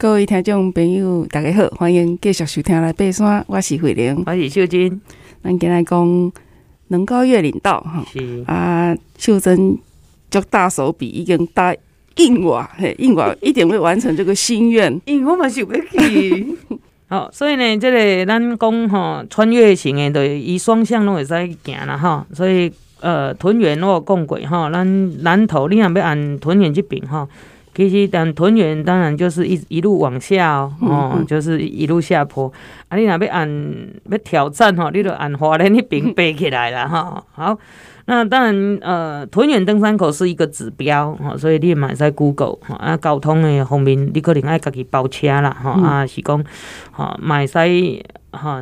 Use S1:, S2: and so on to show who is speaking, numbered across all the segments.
S1: 各位听众朋友，大家好，欢迎继续收听《来爬山》，我是慧玲，
S2: 我是秀珍。
S1: 咱今来讲能高越岭道哈，
S2: 是
S1: 啊，秀珍足大手笔已经答应我，嘿，应我一定会完成这个心愿。
S2: 因为我嘛想要去，好，所以呢，这个咱讲吼，穿越型的，就以双向拢会使行啦吼。所以呃，屯园我讲过吼，咱南投你若要按屯园这边哈。其实，但屯园当然就是一一路往下哦，哦、嗯，就是一路下坡。啊，你若要按要挑战吼，你就按华莲那边爬起来了哈。好，那当然，呃，屯园登山口是一个指标哈，所以你嘛会使 Google 哈。啊，交通的方面，你可能爱家己包车啦哈。啊，是讲哈，嘛会使哈，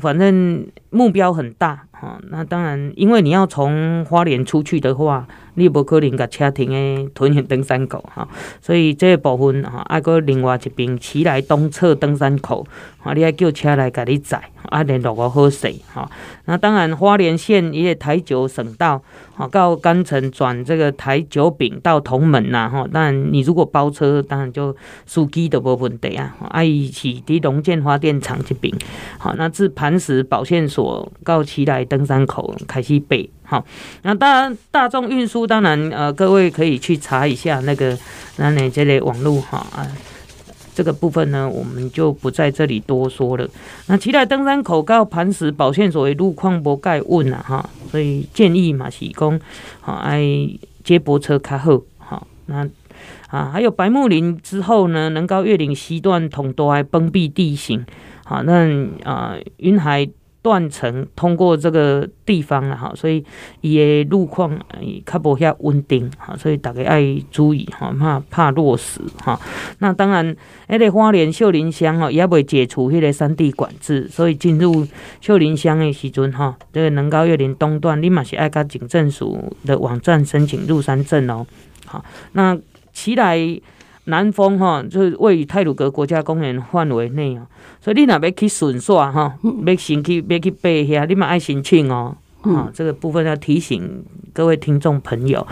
S2: 反正目标很大哈。那当然，因为你要从花莲出去的话。你无可能甲车停诶屯园登山口哈，所以这部分哈，爱搁另外一边奇莱东侧登山口，啊，你爱叫车来甲你载，啊，联络我好势哈。那当然花莲县伊个台九省道，哈，到干城转这个台九丙到同门呐，哈。当然你如果包车，当然就司机都无问题啊。啊，伊是伫龙建发电厂这边，好，那自磐石保线所到奇莱登山口开始爬。好，那当然大众运输，当然呃，各位可以去查一下那个那那这类网络哈啊，这个部分呢，我们就不在这里多说了。那期待登山口到磐石保线所的路况无介稳啊哈，所以建议嘛是讲好爱接驳车较好。好，那啊还有白木林之后呢，能高越岭西段同都还崩壁地形。好，那啊云海。断层通过这个地方了哈，所以伊的路况也较无遐稳定哈，所以大家爱注意哈，怕怕落石哈。那当然，迄个花莲秀林乡哈也未解除迄个山地管制，所以进入秀林乡的时阵哈，这个能高越岭东段，你嘛是爱甲警政署的网站申请入山证哦。好，那起来。南峰哈，就是位于泰鲁阁国家公园范围内哦，所以你若要去顺耍哈，要先去要去爬遐，你嘛爱申请哦。啊，这个部分要提醒各位听众朋友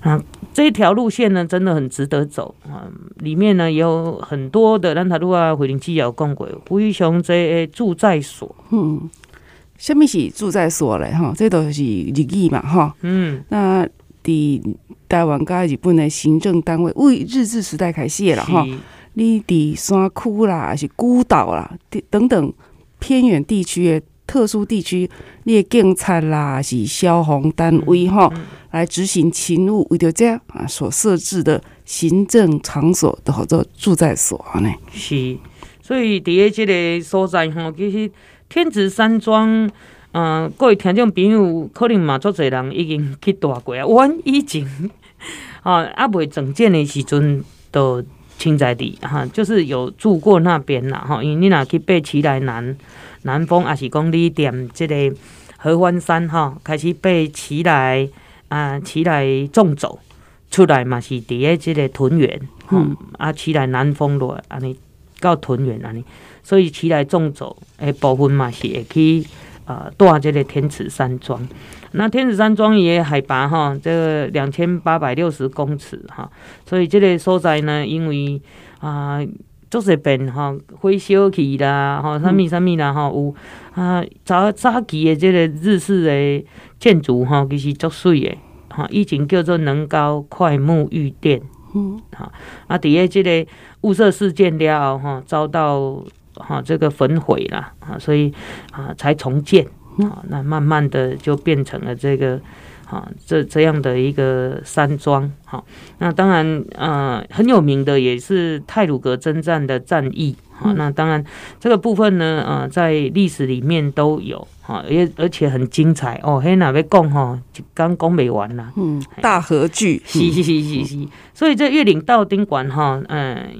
S2: 啊，这一条路线呢，真的很值得走啊。里面呢有很多的咱塔路啊，回林基有讲过，非常这驻在所。嗯，什么是住在所嘞？哈，这都是日语嘛，哈。嗯，那。伫台湾甲日本的行政单位，为日治时代开始了哈。你伫山区啦，还是孤岛啦，等等偏远地区的特殊地区，你的警察啦，是消防单位哈，来执行勤务，为着这啊所设置的行政场所，都叫做驻在所呢。是，所以伫诶这个所在吼，其实天子山庄。嗯、呃，各位听众朋友，可能嘛，足侪人已经去住过啊。阮以前，啊，阿未整建的时阵，都清在地哈，就是有住过那边啦哈。因为你若去爬奇来南南峰，也是讲你踮即个合欢山哈，开始爬奇来啊，奇来纵走出来嘛，是伫个即个屯园，嗯，啊，奇来南峰落安尼到屯园安尼，所以奇莱纵走诶部分嘛是会去。呃，大这个天池山庄，那天池山庄也海拔哈，这个两千八百六十公尺哈，所以这个所在呢，因为啊，做些变哈，会修起啦哈，什么什么啦哈，有啊早早期的这个日式的建筑哈，其实足水的哈，以前叫做能高快木御殿，嗯，好啊，底下这个雾社事件了后哈，遭到。哈，这个焚毁了啊，所以啊才重建啊，那慢慢的就变成了这个啊这这样的一个山庄。好，那当然啊很有名的也是泰鲁格征战的战役。好，那当然这个部分呢啊在历史里面都有哈，而而且很精彩哦。嘿，哪位讲哈，刚讲没完了。嗯，大合剧。嘻嘻嘻嘻嘻。所以这月岭道丁馆哈，嗯。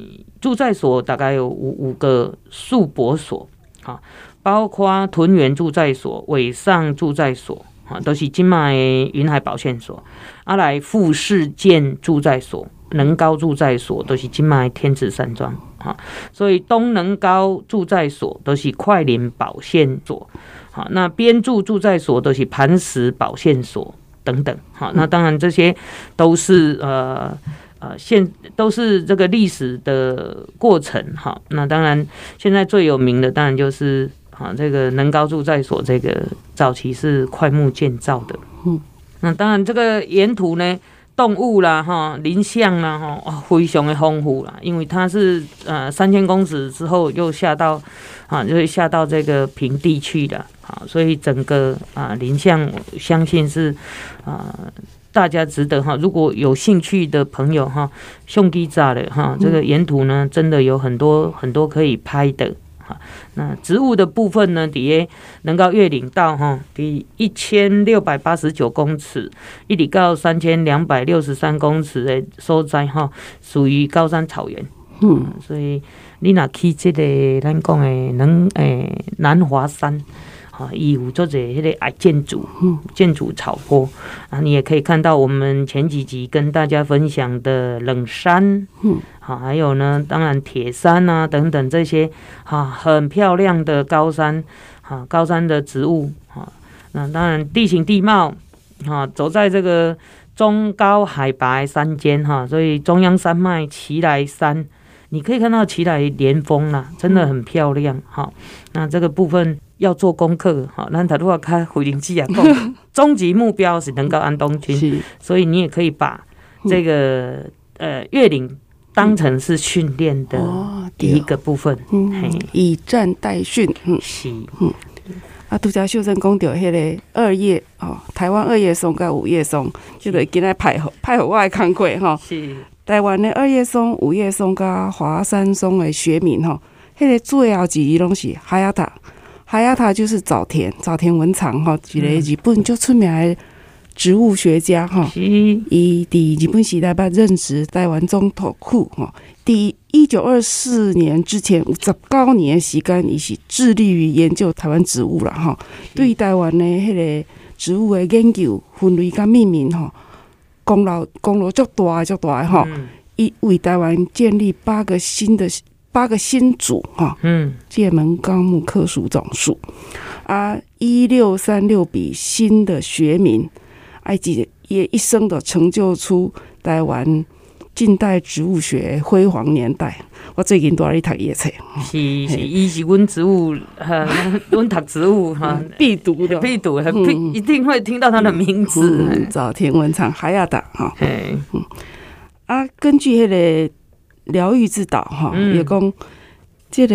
S2: 住在所大概有五五个宿泊所，哈，包括屯园住在所、尾上住在所，啊，都是今麦云海保险所，阿来富士健住在所、能高住在所，都是今麦天池山庄，哈，所以东能高住在所都是快林保线所，好，那边住住在所都是磐石保线所等等，好，那当然这些都是呃。呃现都是这个历史的过程哈。那当然现在最有名的当然就是啊这个能高住宅所，这个早期是快木建造的。嗯，那当然这个沿途呢。动物啦，哈，林相啦，哈，哇，非常的丰富啦。因为它是呃三千公尺之后又下到啊，就会下到这个平地去的，啊，所以整个啊林相，相信是啊大家值得哈，如果有兴趣的朋友哈，兄弟炸的哈，这个沿途呢真的有很多很多可以拍的。那植物的部分呢？底下能够越岭到哈，第一千六百八十九公尺，一里高三千两百六十三公尺的所在哈，属于高山草原。嗯，所以你若去这个咱讲的能诶南华山。啊，伊有做者迄个矮建筑，建筑草坡啊，你也可以看到我们前几集跟大家分享的冷杉，嗯，好，还有呢，当然铁山啊等等这些，哈，很漂亮的高山，哈，高山的植物，哈，那当然地形地貌，哈，走在这个中高海拔山间，哈，所以中央山脉奇来山，你可以看到奇来连峰啦，真的很漂亮，哈，那这个部分。要做功课，哈，那他如果开回林记啊，终极目标是能够安东军，所以你也可以把这个呃越岭当成是训练的第一个部分，嗯，
S1: 以战代训，嗯，是，嗯，啊，拄则秀真讲到迄个二叶哦，台湾二叶松跟五叶松，就得今仔派好派好我来看过哈，是。台湾的二叶松、五叶松跟华山松的学名哈，迄个主要之一拢是哈亚塔。哈亚塔就是早田，早田文藏哈，一个日本就出名的植物学家哈。伊伫日本时代捌任职台湾总统府哈。第一九二四年之前有十九年的时间，伊是致力于研究台湾植物了哈。对台湾的迄个植物的研究、分类甲命名哈，功劳功劳足大足大哈。伊为台湾建立八个新的。八个新组哈，嗯，界门纲目科属种属啊，一六三六笔新的学名，埃及也一生的成就出台湾近代植物学辉煌年代。我最近都在读野册，
S2: 是是，伊是阮植物，哈，阮读植物哈
S1: 必读的，
S2: 必读，必一定会听到他的名字。
S1: 早田文昌海亚达哈，嗯，啊，根据迄个。疗愈之岛哈，也讲这个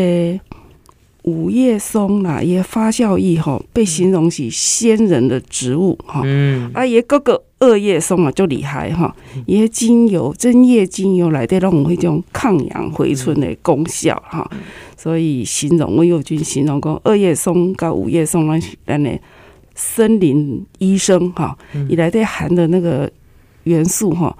S1: 五叶松啦，也发酵液哈，被形容是仙人的植物哈。嗯，啊，也个个二叶松啊，就厉害哈。也精油针叶精油来的那种那种抗氧回春的功效哈。所以形容温佑君形容讲二叶松跟五叶松那那的森林医生哈，伊来的含的那个元素哈，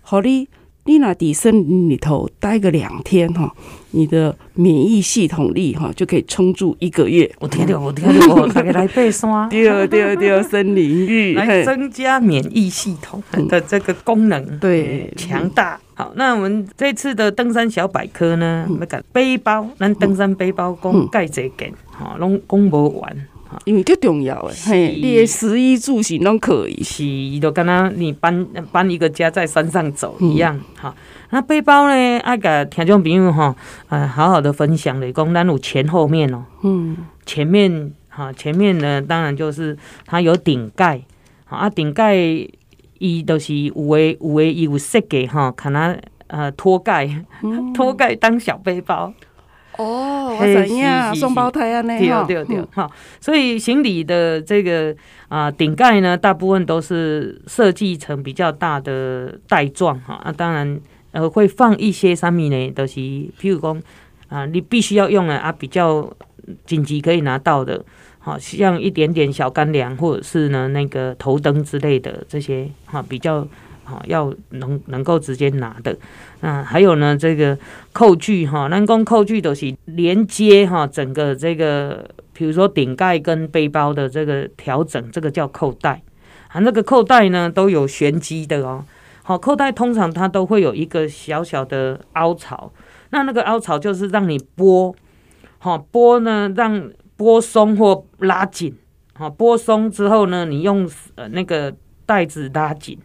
S1: 好哩。你那底森林里头待个两天哈，你的免疫系统力哈就可以撑住一个月。
S2: 我听到，我听到，我大家来背山。
S1: 第二，第二，第二，森林浴
S2: 来增加免疫系统的这个功能，嗯、对，强大。好，那我们这次的登山小百科呢，那个背包，咱登山背包讲盖这件，哈，拢讲不完。
S1: 因为最重要诶，嘿，你的食衣住行拢可以，
S2: 是都跟他你搬搬一个家在山上走一样。哈、嗯，那背包呢？爱个听众朋友哈，啊，好好的分享的，讲咱有前后面哦。嗯，前面哈，前面呢，当然就是它有顶盖，啊，顶盖伊都是有诶有诶有设计哈，可能呃脱盖，脱盖当小背包。
S1: 哦，我知影，双胞胎啊，那
S2: 对对对，好，所以行李的这个啊顶盖呢，大部分都是设计成比较大的袋状哈，啊，当然呃会放一些什么呢？都、就是譬如讲啊，你必须要用的啊，比较紧急可以拿到的，好像一点点小干粮或者是呢那个头灯之类的这些哈，比较。好，要能能够直接拿的，啊，还有呢，这个扣具哈，人工扣具都是连接哈，整个这个，比如说顶盖跟背包的这个调整，这个叫扣带啊，那个扣带呢都有玄机的哦。好，扣带通常它都会有一个小小的凹槽，那那个凹槽就是让你拨，好拨呢，让拨松或拉紧，好拨松之后呢，你用呃那个带子拉紧。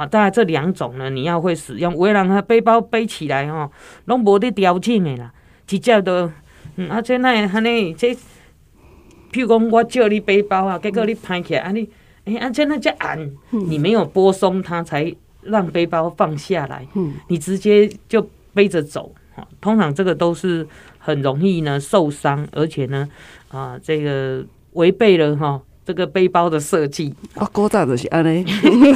S2: 好，大概这两种呢，你要会使用。有的人他背包背起来吼，拢无得调整的啦，直接都，嗯，啊，这那安尼，这，譬如讲我借你背包啊，结果你拍起来，啊你，哎，啊这那这按，你没有拨松它，才让背包放下来，嗯，你直接就背着走，哈，通常这个都是很容易呢受伤，而且呢，啊，这个违背了哈。这个背包的设计，
S1: 我古早就是安尼，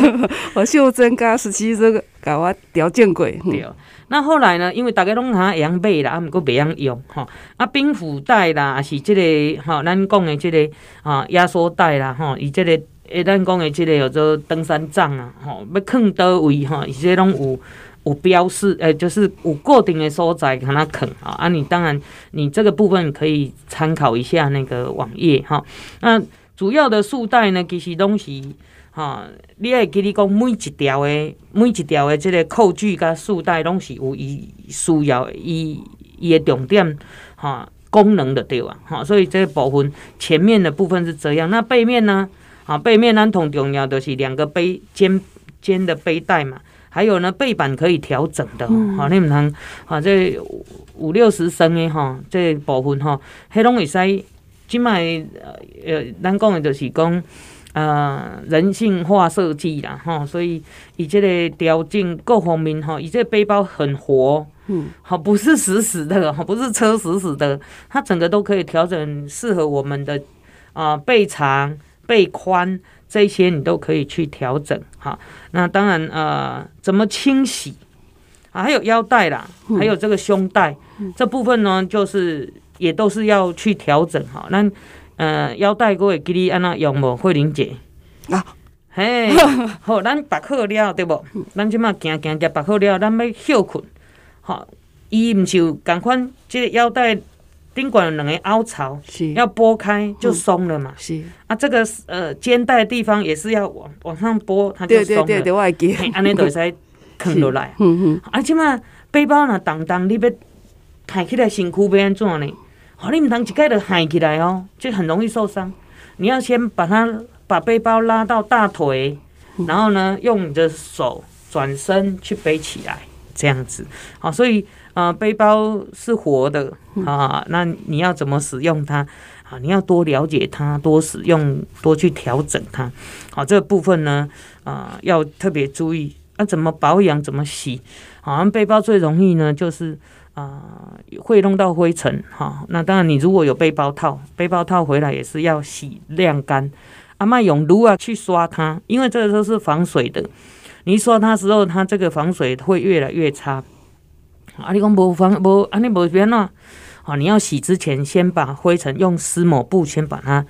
S1: 我秀珍加十七这个搞我调整过。
S2: 对，那后来呢？因为大家拢哈养背啦，啊，毋过袂晓用吼。啊，冰斧袋啦，是这个哈，咱讲的这个啊压缩袋啦，哈，以这个诶，咱讲的这个叫做登山杖啊，吼，要放倒位吼，伊这拢有有标示，诶，就是有固定的所在，让它放啊。啊，你当然你这个部分可以参考一下那个网页哈。那主要的束带呢，其实拢是哈，你爱记你讲每一条的每一条的这个扣具甲束带拢是有伊需要伊伊的重点哈功能的对吧？哈，所以这个部分前面的部分是这样，那背面呢？啊，背面咱同重要的是两个背肩肩的背带嘛，还有呢背板可以调整的，哈，你唔通啊这五六十升的哈，这个部分哈，迄拢会使。即卖呃，咱讲的就是讲，呃，人性化设计啦，吼，所以以这个调整各方面，吼，以这个背包很活，嗯，好，不是死死的，好，不是车死死的，它整个都可以调整适合我们的啊、呃，背长、背宽这些你都可以去调整，哈。那当然，呃，怎么清洗啊？还有腰带啦，还有这个胸带、嗯、这部分呢，就是。也都是要去调整哈，咱呃腰带各位记得安那用无？慧玲姐？啊，嘿，好，咱绑好了对不？咱即马行行行绑好了，咱要休困，好，伊毋是有共款，即个腰带顶管有两个凹槽，是。要拨开就松了嘛，嗯、是。啊，这个呃肩带的地方也是要往往上拨，它就松了，对对对，我会记，安尼就会使 扛落来，嗯嗯，啊，即马背包若重重，你要抬起来身躯要安怎呢？好，你唔通一盖就喊起来哦，就很容易受伤。你要先把它把背包拉到大腿，然后呢，用你的手转身去背起来，这样子。好，所以啊、呃，背包是活的啊，那你要怎么使用它啊？你要多了解它，多使用，多去调整它。好，这个部分呢啊、呃，要特别注意。那、啊、怎么保养？怎么洗？好像背包最容易呢，就是。啊、会弄到灰尘哈。那当然，你如果有背包套，背包套回来也是要洗晾干。阿妈用炉啊去刷它，因为这个都是防水的。你刷它时候，它这个防水会越来越差。啊，你讲无防无，啊你无边喏。啊，你要洗之前，先把灰尘用湿抹布先把它，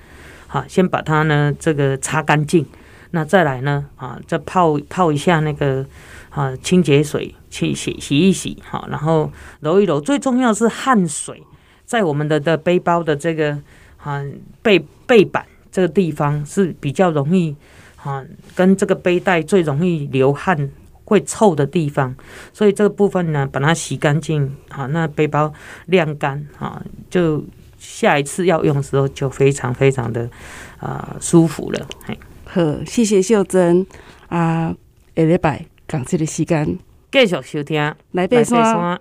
S2: 好，先把它呢这个擦干净。那再来呢，啊，再泡泡一下那个。啊，清洁水去洗洗一洗，好，然后揉一揉。最重要是汗水，在我们的的背包的这个啊背背板这个地方是比较容易啊，跟这个背带最容易流汗会臭的地方，所以这个部分呢，把它洗干净，好，那背包晾干，啊，就下一次要用的时候就非常非常的啊舒服了。嘿，
S1: 好，谢谢秀珍啊，下礼拜。讲这个时间，
S2: 继续收听
S1: 来爬山。